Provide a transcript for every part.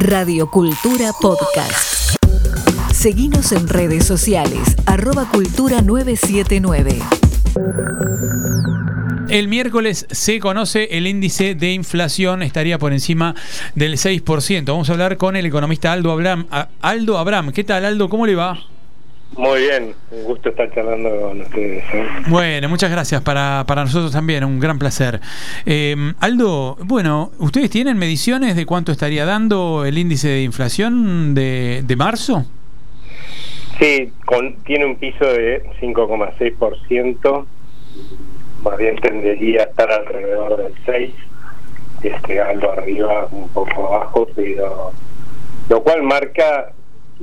Radio Cultura Podcast. Seguimos en redes sociales, arroba cultura 979. El miércoles se conoce el índice de inflación, estaría por encima del 6%. Vamos a hablar con el economista Aldo Abram. Aldo Abram, ¿qué tal Aldo? ¿Cómo le va? Muy bien, un gusto estar charlando con ustedes. ¿eh? Bueno, muchas gracias. Para, para nosotros también, un gran placer. Eh, Aldo, bueno, ¿ustedes tienen mediciones de cuánto estaría dando el índice de inflación de, de marzo? Sí, con, tiene un piso de 5,6%, más bien tendería a estar alrededor del 6%, este, algo arriba, un poco abajo, pero lo cual marca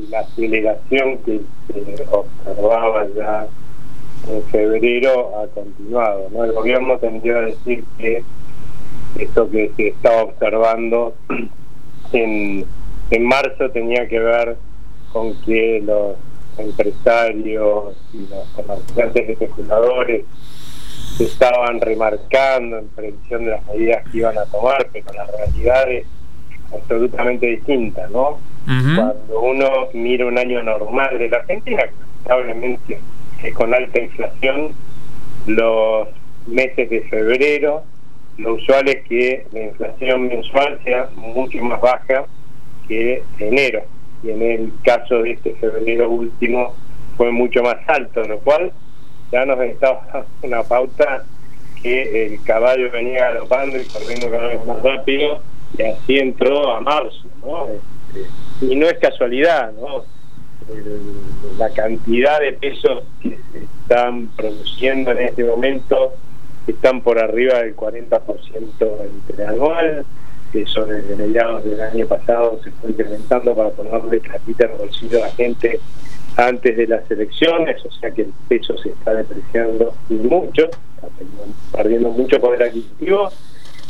la aceleración que se observaba ya en febrero ha continuado. ¿no? El gobierno tendría a decir que esto que se estaba observando en, en marzo tenía que ver con que los empresarios y los comerciantes especuladores estaban remarcando en previsión de las medidas que iban a tomar, pero la realidad es absolutamente distinta, ¿no? Cuando uno mira un año normal de la Argentina, lamentablemente es con alta inflación, los meses de febrero, lo usual es que la inflación mensual sea mucho más baja que enero. Y en el caso de este febrero último fue mucho más alto, lo cual ya nos estaba una pauta que el caballo venía galopando y corriendo cada vez más rápido y así entró a marzo, ¿no? Este, y no es casualidad, ¿no? la cantidad de pesos que se están produciendo en este momento están por arriba del 40% interanual, eso desde mediados del año pasado se fue incrementando para ponerle platita en el bolsillo a la gente antes de las elecciones, o sea que el peso se está depreciando mucho, está perdiendo mucho poder adquisitivo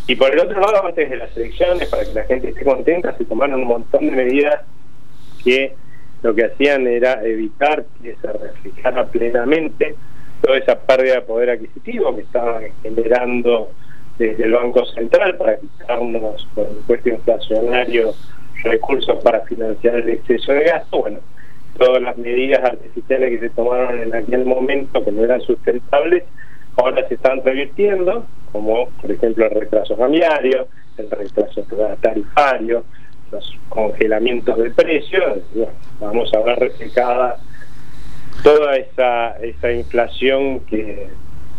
y por el otro lado, antes de las elecciones, para que la gente esté contenta, se tomaron un montón de medidas que lo que hacían era evitar que se reflejara plenamente toda esa pérdida de poder adquisitivo que estaban generando desde el Banco Central para quitarnos por impuesto inflacionario recursos para financiar el exceso de gasto. Bueno, todas las medidas artificiales que se tomaron en aquel momento que no eran sustentables, ahora se están revirtiendo como por ejemplo el retraso cambiario, el retraso tarifario, los congelamientos de precios, vamos a ver reflejada toda esa, esa inflación que,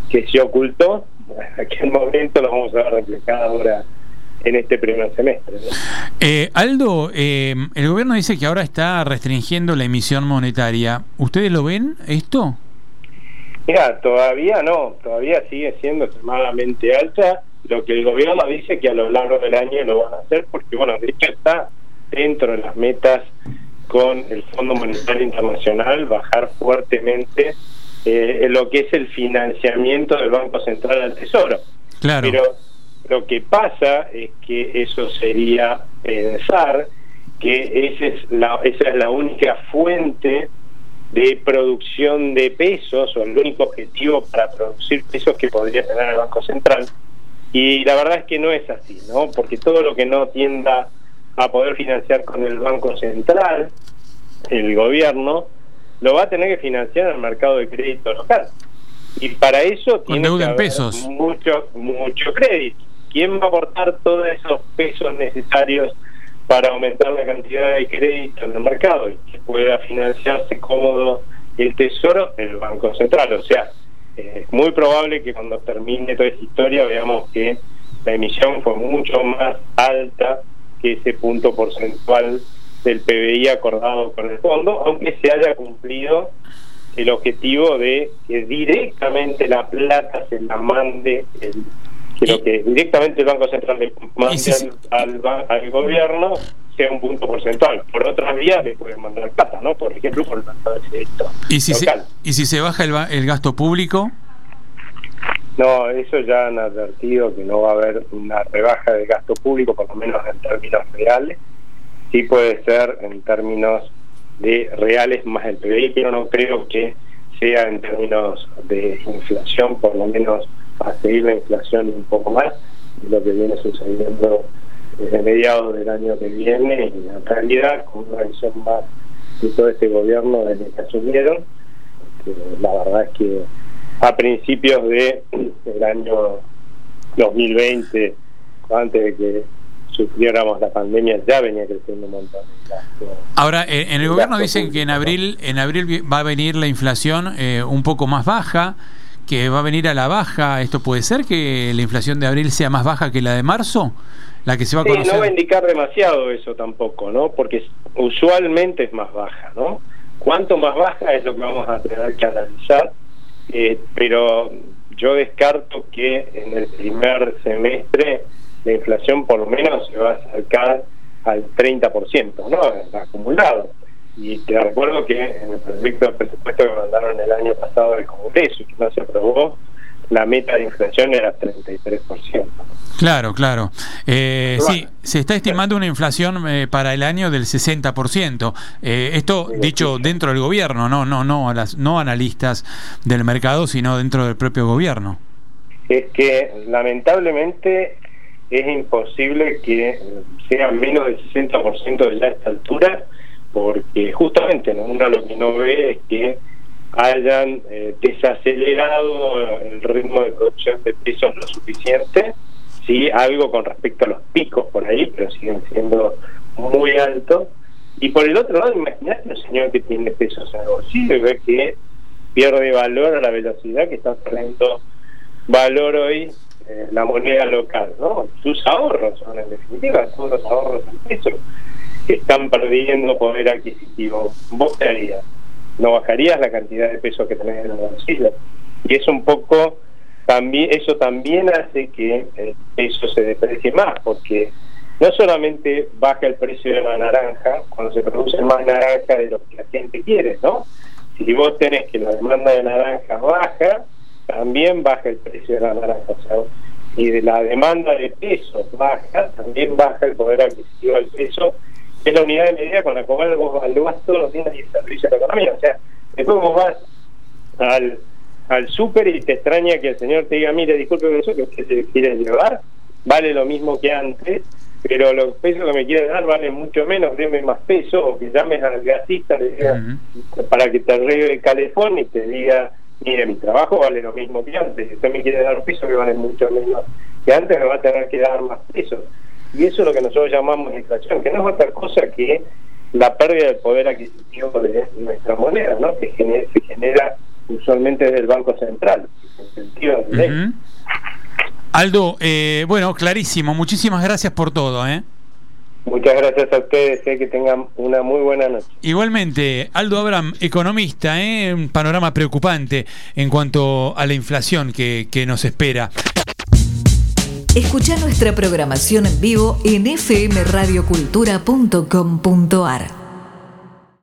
que se ocultó, en aquel momento lo vamos a ver reflejada ahora en este primer semestre. Eh, Aldo, eh, el gobierno dice que ahora está restringiendo la emisión monetaria. ¿Ustedes lo ven esto? Mira, todavía no, todavía sigue siendo extremadamente alta. Lo que el gobierno dice que a lo largo del año lo van a hacer, porque bueno, de hecho está dentro de las metas con el Fondo Monetario Internacional bajar fuertemente eh, lo que es el financiamiento del Banco Central al Tesoro. Claro. Pero lo que pasa es que eso sería pensar que esa es la, esa es la única fuente de producción de pesos o el único objetivo para producir pesos que podría tener el Banco Central. Y la verdad es que no es así, ¿no? Porque todo lo que no tienda a poder financiar con el Banco Central, el gobierno, lo va a tener que financiar en el mercado de crédito local. Y para eso tiene que haber mucho mucho crédito. ¿Quién va a aportar todos esos pesos necesarios para aumentar la cantidad de crédito en el mercado y que pueda financiarse cómodo el tesoro el Banco Central. O sea, es muy probable que cuando termine toda esta historia veamos que la emisión fue mucho más alta que ese punto porcentual del PBI acordado con el fondo, aunque se haya cumplido el objetivo de que directamente la plata se la mande el Quiero que directamente el Banco Central le mande al, al, gobierno sea un punto porcentual. Por otras vías le pueden mandar plata, ¿no? Por ejemplo, por el mercado directo. ¿Y si, Se, ¿Y si se baja el, el gasto público? No, eso ya han advertido que no va a haber una rebaja de gasto público, por lo menos en términos reales. Sí puede ser en términos de reales más el PBI, pero no creo que sea en términos de inflación, por lo menos a seguir la inflación un poco más, lo que viene sucediendo desde mediados del año que viene y en realidad con una visión más de todo este gobierno desde que asumieron. la verdad es que a principios de el año 2020, antes de que sufriéramos la pandemia, ya venía creciendo un montón. Ahora, en el gobierno dicen que en abril, en abril va a venir la inflación eh, un poco más baja, que va a venir a la baja. ¿Esto puede ser que la inflación de abril sea más baja que la de marzo? La que se va a conocer. no va a indicar demasiado eso tampoco, ¿no? Porque usualmente es más baja, ¿no? Cuánto más baja es lo que vamos a tener que analizar, eh, pero yo descarto que en el primer semestre la inflación por lo menos se va a acercar al 30%, ¿no? Acumulado. Y te recuerdo que en el proyecto de presupuesto que mandaron el año pasado al Congreso y que no se aprobó, la meta de inflación era 33%. Claro, claro. Eh, sí, se está estimando una inflación eh, para el año del 60%. Eh, esto dicho dentro del gobierno, no, no, no, a las no analistas del mercado, sino dentro del propio gobierno. Es que lamentablemente es imposible que sea menos del 60% ya a esta altura, porque justamente uno lo que no ve es que hayan eh, desacelerado el ritmo de producción de pesos lo suficiente, sí, algo con respecto a los picos por ahí, pero siguen siendo muy altos. Y por el otro lado, imagínate un señor que tiene pesos en el bolsillo y ve que pierde valor a la velocidad que está perdiendo valor hoy eh, la moneda local, ¿no? Sus ahorros son en definitiva todos los ahorros en pesos que están perdiendo poder adquisitivo. ¿Vos qué harías? no bajarías la cantidad de pesos que tenés en el bolsillo. Y es un poco, también eso también hace que el peso se deprecie más, porque no solamente baja el precio de la naranja, cuando se produce más naranja de lo que la gente quiere, ¿no? Si vos tenés que la demanda de naranja baja, también baja el precio de la naranja. O sea, y de la demanda de pesos baja, también baja el poder adquisitivo del peso es la unidad de medida con la cual vos evaluás todos los días y el servicio de la economía. O sea, después vos vas al, al súper y te extraña que el señor te diga, mire, disculpe eso que usted se quiere llevar, vale lo mismo que antes, pero los pesos que me quiere dar valen mucho menos, deme más peso, o que llames al gasista le diga, para que te arregle el calefón y te diga, mire, mi trabajo vale lo mismo que antes, si usted me quiere dar un peso que vale mucho menos que antes, me va a tener que dar más pesos. Y eso es lo que nosotros llamamos inflación, que no es otra cosa que la pérdida del poder adquisitivo de nuestra moneda, ¿no? que se genera usualmente desde el Banco Central. Aldo, eh, bueno, clarísimo. Muchísimas gracias por todo. ¿eh? Muchas gracias a ustedes, eh, que tengan una muy buena noche. Igualmente, Aldo Abram, economista, ¿eh? un panorama preocupante en cuanto a la inflación que, que nos espera. Escucha nuestra programación en vivo en fmradiocultura.com.ar.